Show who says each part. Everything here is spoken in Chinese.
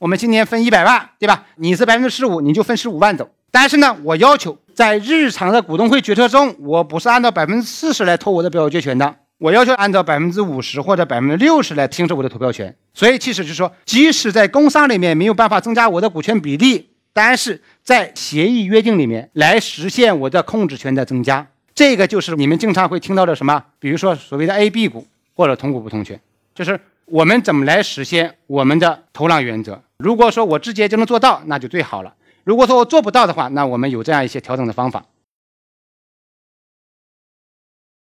Speaker 1: 我们今年分一百万，对吧？你是百分之十五，你就分十五万走。但是呢，我要求在日常的股东会决策中，我不是按照百分之四十来投我的表决权的，我要求按照百分之五十或者百分之六十来行使我的投票权。所以其实就是说，即使在工商里面没有办法增加我的股权比例，但是在协议约定里面来实现我的控制权的增加。这个就是你们经常会听到的什么，比如说所谓的 A、B 股或者同股不同权，就是我们怎么来实现我们的投浪原则。如果说我直接就能做到，那就最好了。如果说我做不到的话，那我们有这样一些调整的方法。